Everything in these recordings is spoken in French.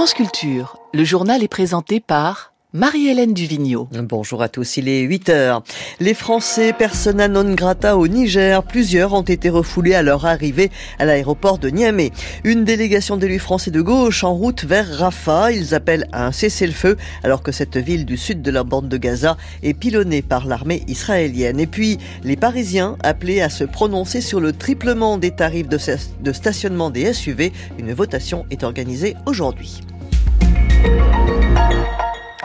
France Culture, le journal est présenté par Marie-Hélène Duvigneau. Bonjour à tous, il est 8 heures. Les Français persona non grata au Niger, plusieurs ont été refoulés à leur arrivée à l'aéroport de Niamey. Une délégation d'élus français de gauche en route vers Rafah. Ils appellent à un cessez-le-feu alors que cette ville du sud de la bande de Gaza est pilonnée par l'armée israélienne. Et puis, les Parisiens appelés à se prononcer sur le triplement des tarifs de, de stationnement des SUV. Une votation est organisée aujourd'hui.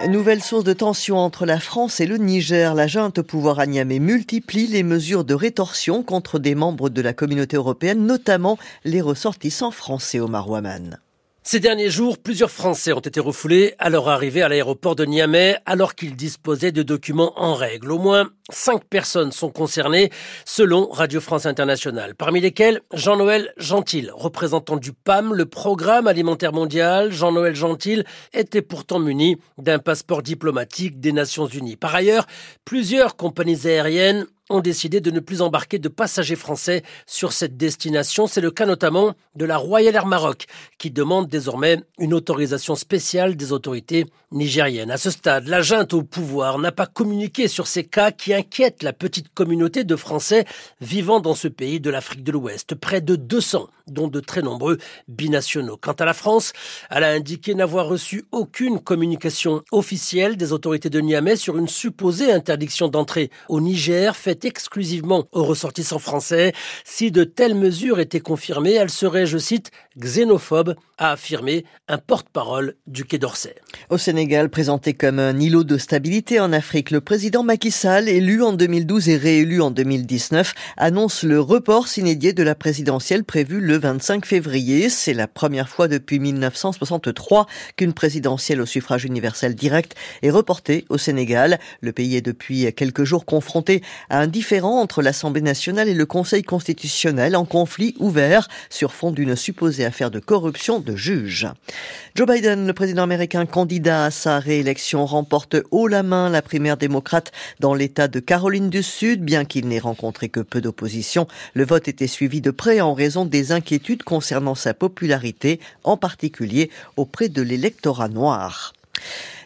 Nouvelle source de tension entre la France et le Niger. La junte au pouvoir à Niamey multiplie les mesures de rétorsion contre des membres de la communauté européenne, notamment les ressortissants français au Marouaman. Ces derniers jours, plusieurs Français ont été refoulés à leur arrivée à l'aéroport de Niamey alors qu'ils disposaient de documents en règle. Au moins cinq personnes sont concernées selon Radio France Internationale, parmi lesquelles Jean-Noël Gentil, représentant du PAM, le Programme alimentaire mondial. Jean-Noël Gentil était pourtant muni d'un passeport diplomatique des Nations Unies. Par ailleurs, plusieurs compagnies aériennes ont décidé de ne plus embarquer de passagers français sur cette destination. C'est le cas notamment de la Royal Air Maroc, qui demande désormais une autorisation spéciale des autorités nigériennes. À ce stade, la junte au pouvoir n'a pas communiqué sur ces cas qui inquiètent la petite communauté de Français vivant dans ce pays de l'Afrique de l'Ouest. Près de 200, dont de très nombreux binationaux. Quant à la France, elle a indiqué n'avoir reçu aucune communication officielle des autorités de Niamey sur une supposée interdiction d'entrée au Niger faite exclusivement aux ressortissants français. Si de telles mesures étaient confirmées, elles seraient, je cite, xénophobes, a affirmé un porte-parole du Quai d'Orsay. Au Sénégal, présenté comme un îlot de stabilité en Afrique, le président Macky Sall, élu en 2012 et réélu en 2019, annonce le report s'inédié de la présidentielle prévue le 25 février. C'est la première fois depuis 1963 qu'une présidentielle au suffrage universel direct est reportée au Sénégal. Le pays est depuis quelques jours confronté à un différend entre l'Assemblée nationale et le Conseil constitutionnel en conflit ouvert sur fond d'une supposée affaire de corruption de juges. Joe Biden, le président américain candidat à sa réélection, remporte haut la main la primaire démocrate dans l'État de Caroline du Sud, bien qu'il n'ait rencontré que peu d'opposition. Le vote était suivi de près en raison des inquiétudes concernant sa popularité, en particulier auprès de l'électorat noir.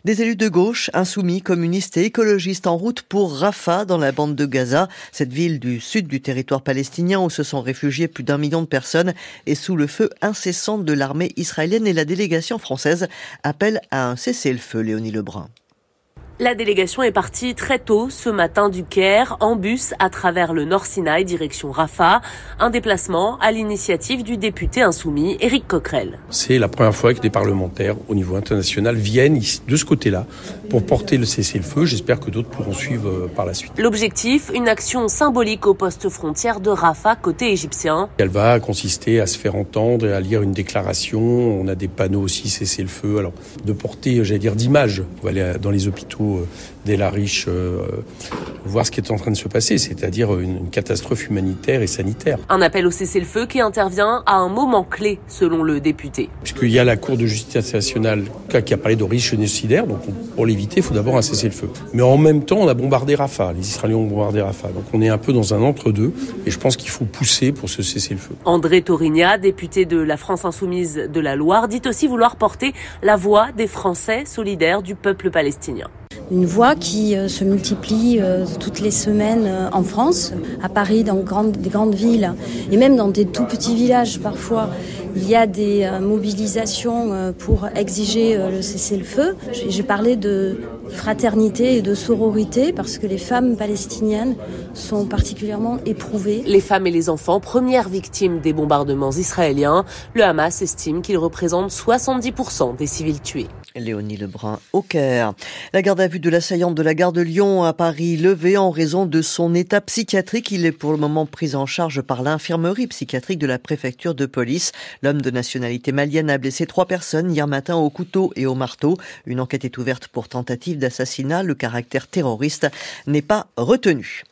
Des élus de gauche, insoumis, communistes et écologistes en route pour Rafah dans la bande de Gaza, cette ville du sud du territoire palestinien où se sont réfugiés plus d'un million de personnes et sous le feu incessant de l'armée israélienne et la délégation française appelle à un cessez-le-feu, Léonie Lebrun. La délégation est partie très tôt ce matin du Caire en bus à travers le Nord Sinaï direction Rafah, un déplacement à l'initiative du député insoumis Éric Coquerel. C'est la première fois que des parlementaires au niveau international viennent de ce côté-là pour porter le cessez-le-feu. J'espère que d'autres pourront suivre euh, par la suite. L'objectif, une action symbolique au poste frontière de Rafah côté égyptien. Elle va consister à se faire entendre et à lire une déclaration. On a des panneaux aussi cessez-le-feu. Alors de porter, j'allais dire, d'image. On va aller dans les hôpitaux euh, des la riche euh, voir ce qui est en train de se passer, c'est-à-dire une catastrophe humanitaire et sanitaire. Un appel au cessez-le-feu qui intervient à un moment clé, selon le député. Puisqu'il y a la Cour de justice nationale qui a parlé de riches génocidaires, donc pour l'éviter, il faut d'abord un cessez-le-feu. Mais en même temps, on a bombardé Rafah, les Israéliens ont bombardé Rafah. Donc on est un peu dans un entre-deux, et je pense qu'il faut pousser pour ce cessez-le-feu. André Torigna, député de la France Insoumise de la Loire, dit aussi vouloir porter la voix des Français solidaires du peuple palestinien une voix qui euh, se multiplie euh, toutes les semaines euh, en France, à Paris, dans des grandes villes et même dans des tout petits villages parfois. Il y a des mobilisations pour exiger le cessez-le-feu. J'ai parlé de fraternité et de sororité parce que les femmes palestiniennes sont particulièrement éprouvées. Les femmes et les enfants, premières victimes des bombardements israéliens, le Hamas estime qu'ils représentent 70% des civils tués. Léonie Lebrun au Caire. La garde à vue de l'assaillant de la gare de Lyon à Paris levée en raison de son état psychiatrique. Il est pour le moment pris en charge par l'infirmerie psychiatrique de la préfecture de police. L'homme de nationalité malienne a blessé trois personnes hier matin au couteau et au marteau. Une enquête est ouverte pour tentative d'assassinat. Le caractère terroriste n'est pas retenu.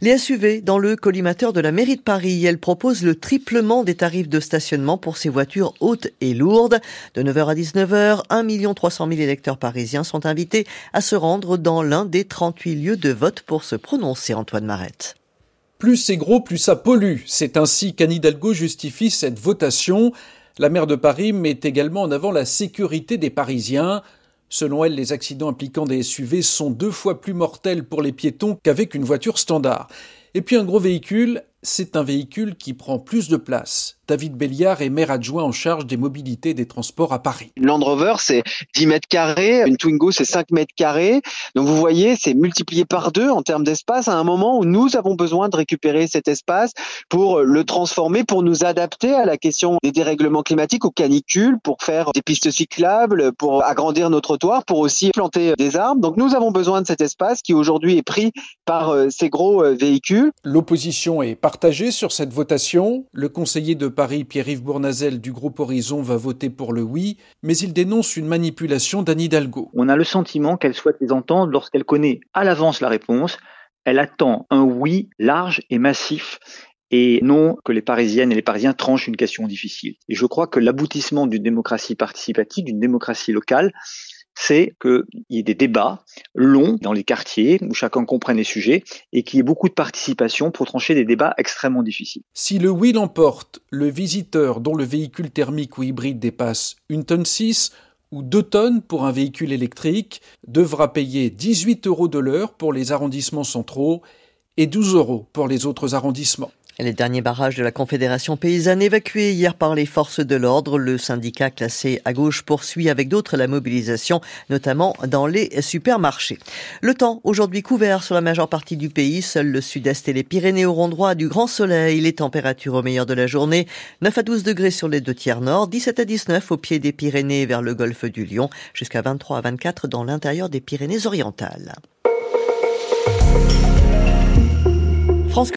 Les SUV dans le collimateur de la mairie de Paris, elle propose le triplement des tarifs de stationnement pour ces voitures hautes et lourdes. De 9h à 19h, 1 300 000 électeurs parisiens sont invités à se rendre dans l'un des 38 lieux de vote pour se prononcer, Antoine Marette. Plus c'est gros, plus ça pollue. C'est ainsi qu'Anne Hidalgo justifie cette votation. La maire de Paris met également en avant la sécurité des Parisiens. Selon elle, les accidents impliquant des SUV sont deux fois plus mortels pour les piétons qu'avec une voiture standard. Et puis un gros véhicule, c'est un véhicule qui prend plus de place. David Béliard est maire adjoint en charge des mobilités et des transports à Paris. Land Rover, c'est 10 mètres carrés, une Twingo, c'est 5 mètres carrés. Donc vous voyez, c'est multiplié par deux en termes d'espace à un moment où nous avons besoin de récupérer cet espace pour le transformer, pour nous adapter à la question des dérèglements climatiques, aux canicules, pour faire des pistes cyclables, pour agrandir nos trottoirs, pour aussi planter des arbres. Donc nous avons besoin de cet espace qui aujourd'hui est pris par euh, ces gros euh, véhicules. L'opposition est partagée sur cette votation. Le conseiller de Paris, Pierre-Yves Bournazel du groupe Horizon va voter pour le oui, mais il dénonce une manipulation d'Anne Hidalgo. On a le sentiment qu'elle souhaite les entendre lorsqu'elle connaît à l'avance la réponse. Elle attend un oui large et massif et non que les Parisiennes et les Parisiens tranchent une question difficile. Et je crois que l'aboutissement d'une démocratie participative, d'une démocratie locale, c'est qu'il y ait des débats longs dans les quartiers où chacun comprenne les sujets et qu'il y ait beaucoup de participation pour trancher des débats extrêmement difficiles. Si le oui l'emporte, le visiteur dont le véhicule thermique ou hybride dépasse une tonne 6 ou 2 tonnes pour un véhicule électrique devra payer 18 euros de l'heure pour les arrondissements centraux et 12 euros pour les autres arrondissements. Les derniers barrages de la Confédération paysanne évacués hier par les forces de l'ordre, le syndicat classé à gauche poursuit avec d'autres la mobilisation, notamment dans les supermarchés. Le temps aujourd'hui couvert sur la majeure partie du pays, seul le sud-est et les Pyrénées auront droit du grand soleil, les températures au meilleur de la journée, 9 à 12 degrés sur les deux tiers nord, 17 à 19 au pied des Pyrénées vers le golfe du Lion, jusqu'à 23 à 24 dans l'intérieur des Pyrénées orientales.